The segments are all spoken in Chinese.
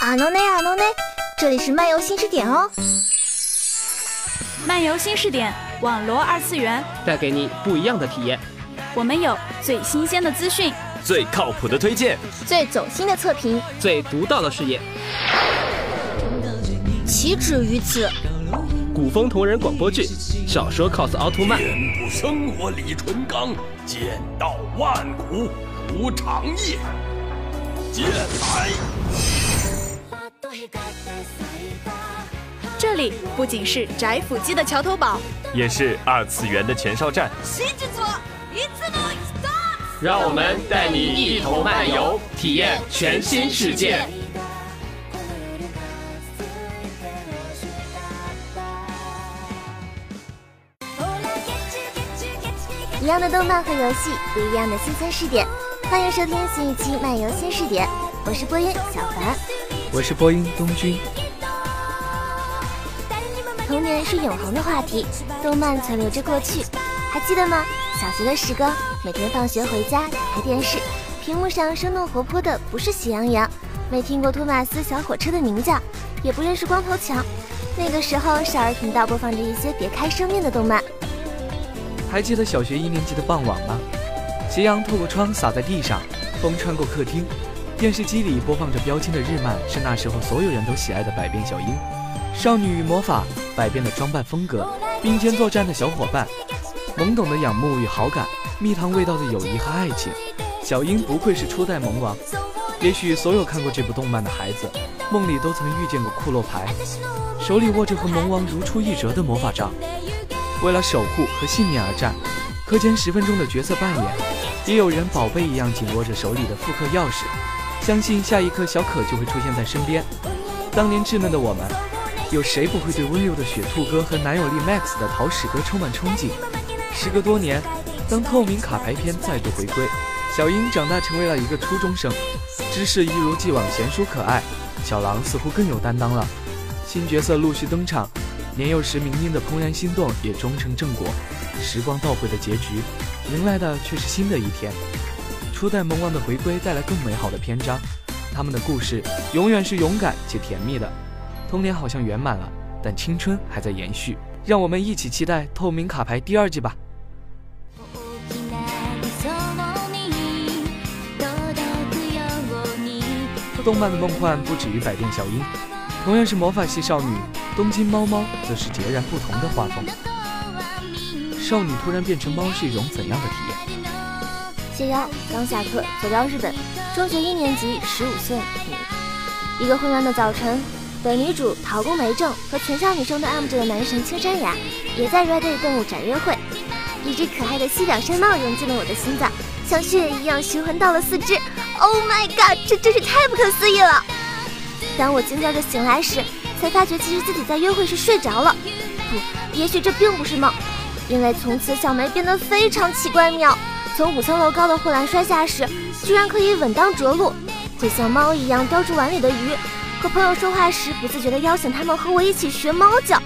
阿诺内阿诺内，这里是漫游新视点哦。漫游新视点，网罗二次元，带给你不一样的体验。我们有最新鲜的资讯，最靠谱的推荐，最走心的测评，最独到的视野，岂止于此？古风同人广播剧，小说 cos 奥特曼，遍布生活李纯刚，剑道万古无长夜，剑来。这里不仅是宅腐机的桥头堡，也是二次元的前哨站。让我们带你一同漫游，体验全新世界。一样的动漫和游戏，不一样的新鲜视点。欢迎收听新一期漫游新视点，我是播音小凡，我是播音东君。童年是永恒的话题，动漫存留着过去，还记得吗？小学的时光，每天放学回家，打开电视，屏幕上生动活泼的不是喜羊羊，没听过托马斯小火车的鸣叫，也不认识光头强。那个时候，少儿频道播放着一些别开生面的动漫。还记得小学一年级的傍晚吗？斜阳透过窗洒在地上，风穿过客厅，电视机里播放着标清的日漫，是那时候所有人都喜爱的百变小樱。少女与魔法，百变的装扮风格，并肩作战的小伙伴，懵懂的仰慕与好感，蜜糖味道的友谊和爱情。小樱不愧是初代萌王。也许所有看过这部动漫的孩子，梦里都曾遇见过库洛牌，手里握着和萌王如出一辙的魔法杖，为了守护和信念而战。课间十分钟的角色扮演，也有人宝贝一样紧握着手里的复刻钥匙，相信下一刻小可就会出现在身边。当年稚嫩的我们。有谁不会对温柔的雪兔哥和男友力 Max 的桃矢哥充满憧憬？时隔多年，当透明卡牌片再度回归，小樱长大成为了一个初中生，知识一如既往娴熟可爱，小狼似乎更有担当了。新角色陆续登场，年幼时明英的怦然心动也终成正果。时光倒回的结局，迎来的却是新的一天。初代萌王的回归带来更美好的篇章，他们的故事永远是勇敢且甜蜜的。童年好像圆满了，但青春还在延续。让我们一起期待《透明卡牌》第二季吧。动漫的梦幻不止于百变小樱，同样是魔法系少女，东京猫猫则是截然不同的画风。少女突然变成猫是一种怎样的体验？谢邀刚下课，走到日本，中学一年级，十五岁，一个混乱的早晨。本女主桃宫梅正和全校女生都爱慕着的男神青山雅，也在 Reddit 动物展约会。一只可爱的西表山猫融进了我的心脏，像血液一样循环到了四肢。Oh my god，这真是太不可思议了！当我惊叫着醒来时，才发觉其实自己在约会时睡着了。不，也许这并不是梦，因为从此小梅变得非常奇怪妙。从五层楼高的护栏摔下时，居然可以稳当着陆，会像猫一样叼住碗里的鱼。和朋友说话时，不自觉地邀请他们和我一起学猫叫。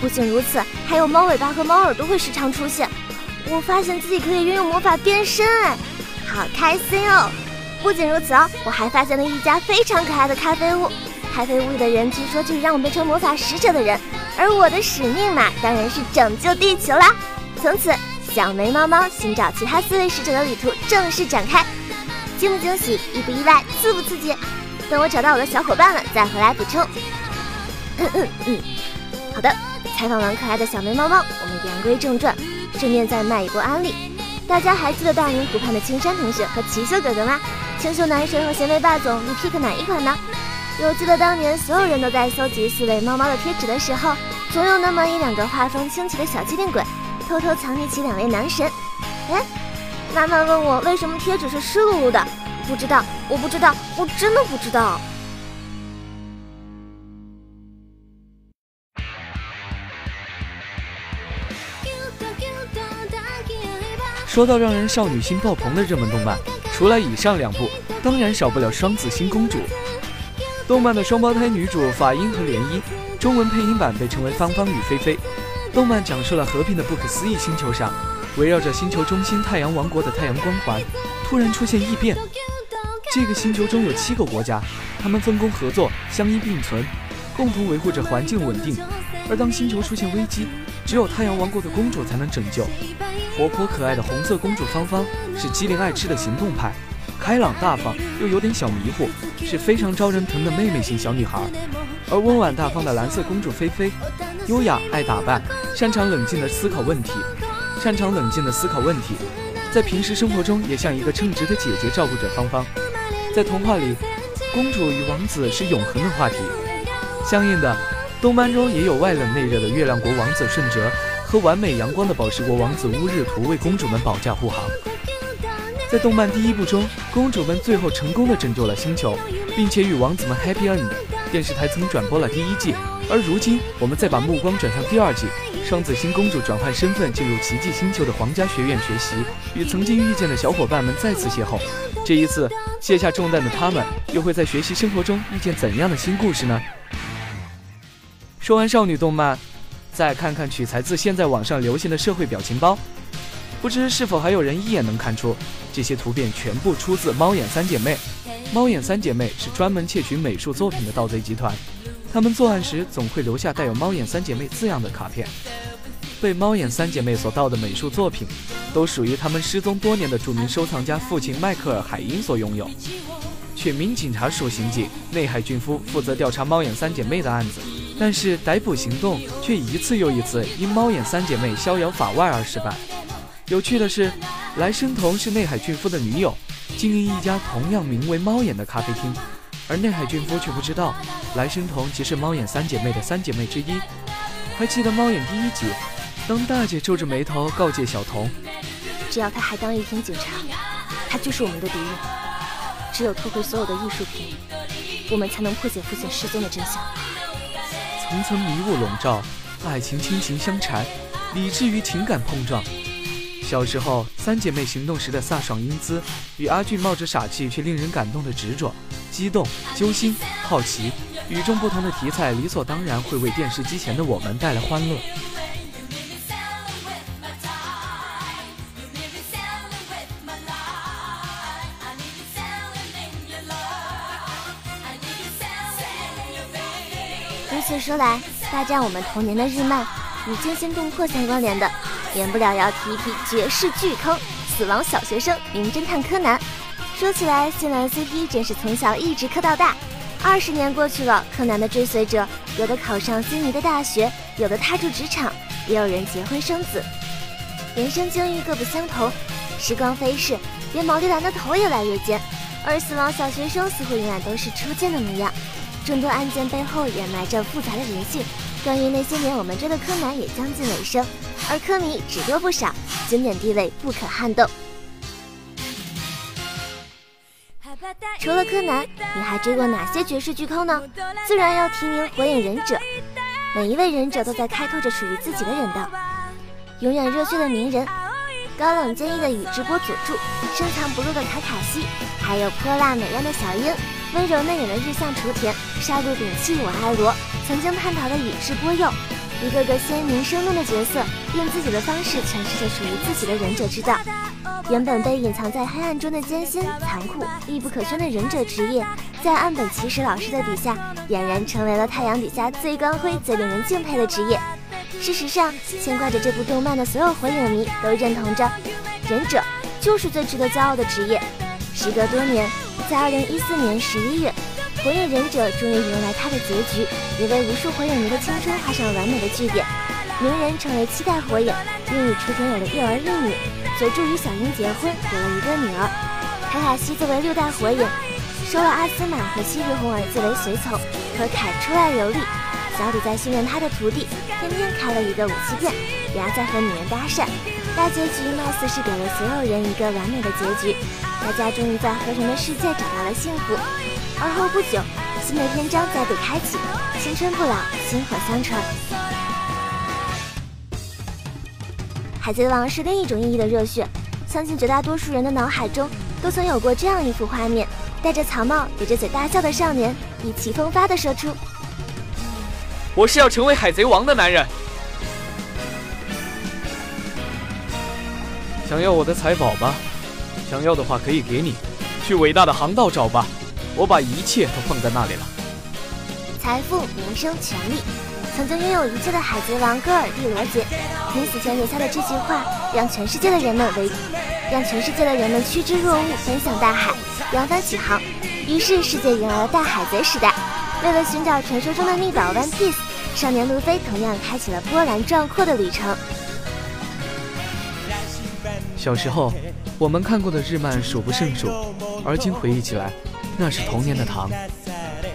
不仅如此，还有猫尾巴和猫耳朵会时常出现。我发现自己可以运用魔法变身，哎，好开心哦！不仅如此哦，我还发现了一家非常可爱的咖啡屋。咖啡屋里的人据说就是让我变成魔法使者的人，而我的使命嘛，当然是拯救地球啦！从此，小梅猫猫寻找其他四位使者的旅途正式展开。惊不惊喜，意不意外，刺不刺激？等我找到我的小伙伴了，再回来补充。嗯嗯嗯，好的。采访完可爱的小梅猫猫，我们言归正传，顺便再卖一波安利。大家还记得大明湖畔的青山同学和奇秀哥哥吗？清秀男神和贤内霸总，你 pick 哪一款呢？有记得当年所有人都在搜集四位猫猫的贴纸的时候，总有那么一两个画风清奇的小机灵鬼，偷偷藏匿起两位男神。哎，妈妈问我为什么贴纸是湿漉漉的。不知道，我不知道，我真的不知道。说到让人少女心爆棚的热门动漫，除了以上两部，当然少不了《双子星公主》。动漫的双胞胎女主法音和涟音，中文配音版被称为芳芳与菲菲。动漫讲述了和平的不可思议星球上，围绕着星球中心太阳王国的太阳光环，突然出现异变。这个星球中有七个国家，他们分工合作，相依并存，共同维护着环境稳定。而当星球出现危机，只有太阳王国的公主才能拯救。活泼可爱的红色公主芳芳是机灵爱吃的行动派，开朗大方又有点小迷糊，是非常招人疼的妹妹型小女孩。而温婉大方的蓝色公主菲菲，优雅爱打扮，擅长冷静的思考问题。擅长冷静的思考问题，在平时生活中也像一个称职的姐姐照顾着芳芳。在童话里，公主与王子是永恒的话题。相应的，动漫中也有外冷内热的月亮国王子顺哲和完美阳光的宝石国王子乌日图为公主们保驾护航。在动漫第一部中，公主们最后成功的拯救了星球，并且与王子们 happy end。电视台曾转播了第一季，而如今我们再把目光转向第二季。双子星公主转换身份进入奇迹星球的皇家学院学习，与曾经遇见的小伙伴们再次邂逅。这一次卸下重担的他们，又会在学习生活中遇见怎样的新故事呢？说完少女动漫，再看看取材自现在网上流行的社会表情包，不知是否还有人一眼能看出，这些图片全部出自猫眼三姐妹。猫眼三姐妹是专门窃取美术作品的盗贼集团。他们作案时总会留下带有“猫眼三姐妹”字样的卡片。被猫眼三姐妹所盗的美术作品，都属于他们失踪多年的著名收藏家父亲迈克尔·海因所拥有。犬民警察署刑警内海俊夫负责调查猫眼三姐妹的案子，但是逮捕行动却一次又一次因猫眼三姐妹逍遥法外而失败。有趣的是，来生童是内海俊夫的女友，经营一家同样名为“猫眼”的咖啡厅。而内海俊夫却不知道，来生童即是猫眼三姐妹的三姐妹之一。还记得猫眼第一集，当大姐皱着眉头告诫小童：“只要他还当一天警察，他就是我们的敌人。只有偷回所有的艺术品，我们才能破解父亲失踪的真相。”层层迷雾笼罩，爱情亲情相缠，理智与情感碰撞。小时候，三姐妹行动时的飒爽英姿，与阿俊冒着傻气却令人感动的执着。激动、揪心、好奇，与众不同的题材，理所当然会为电视机前的我们带来欢乐。如此说来，霸占我们童年的日漫，与惊心动魄相关联的，免不了要提一提绝世巨坑——死亡小学生名侦探柯南。说起来，新兰 CP 真是从小一直磕到大。二十年过去了，柯南的追随者有的考上心仪的大学，有的踏入职场，也有人结婚生子。人生境遇各不相同，时光飞逝，连毛利兰的头也来越尖。而死亡小学生似乎永远都是初见的模样。众多案件背后掩埋着复杂的人性。关于那些年我们追的柯南也将近尾声，而柯迷只多不少，经典地位不可撼动。除了柯南，你还追过哪些绝世巨坑呢？自然要提名《火影忍者》。每一位忍者都在开拓着属于自己的忍道。永远热血的鸣人，高冷坚毅的宇智波佐助，深藏不露的卡卡西，还有泼辣美艳的小樱，温柔内敛的日向雏田，杀戮摒弃我爱罗，曾经叛逃的宇智波鼬。一个个鲜明生动的角色，用自己的方式诠释着属于自己的忍者之道。原本被隐藏在黑暗中的艰辛、残酷、密不可宣的忍者职业，在岸本齐史老师的笔下，俨然成为了太阳底下最光辉、最令人敬佩的职业。事实上，牵挂着这部动漫的所有火影迷都认同着，忍者就是最值得骄傲的职业。时隔多年，在二零一四年十一月。火影忍者终于迎来他的结局，也为无数火影迷的青春画上完美的句点。鸣人成为七代火影，并与雏田有了一儿一女。佐助与小樱结婚，有了一个女儿。卡卡西作为六代火影，收了阿斯玛和西日红儿子为随从，和凯出外游历。小李在训练他的徒弟，偏偏开了一个武器店，然后在和女人搭讪。大结局貌似是给了所有人一个完美的结局，大家终于在和平的世界找到了幸福。而后不久，新的篇章再度开启，青春不老，薪火相传。海贼王是另一种意义的热血，相信绝大多数人的脑海中都曾有过这样一幅画面：戴着草帽、咧着嘴大笑的少年，意气风发地说出：“我是要成为海贼王的男人。”想要我的财宝吧？想要的话可以给你。去伟大的航道找吧，我把一切都放在那里了。财富、名声、权力，曾经拥有一切的海贼王戈尔蒂罗杰，临死前留下的这句话，让全世界的人们为，让全世界的人们趋之若鹜，奔向大海，扬帆起航。于是，世界迎来了大海贼时代。为了寻找传说中的秘宝 One Piece，少年路飞同样开启了波澜壮阔的旅程。小时候，我们看过的日漫数不胜数，而今回忆起来，那是童年的糖。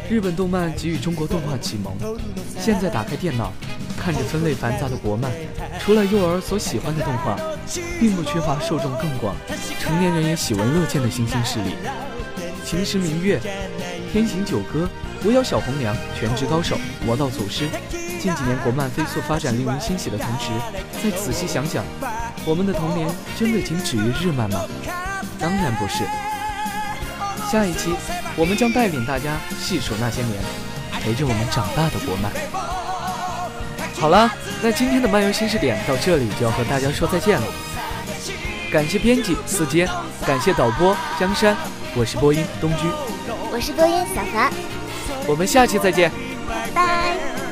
日本动漫给予中国动画启蒙。现在打开电脑，看着分类繁杂的国漫，除了幼儿所喜欢的动画，并不缺乏受众更广、成年人也喜闻乐见的新兴势力。秦时明月、天行九歌、狐妖小红娘、全职高手、魔道祖师。近几年国漫飞速发展，令人欣喜的同时，再仔细想想，我们的童年真的仅止于日漫吗？当然不是。下一期，我们将带领大家细数那些年陪着我们长大的国漫。好了，那今天的漫游新视点到这里就要和大家说再见了。感谢编辑四阶，感谢导播江山，我是播音东居，我是播音小凡，我们下期再见，拜拜。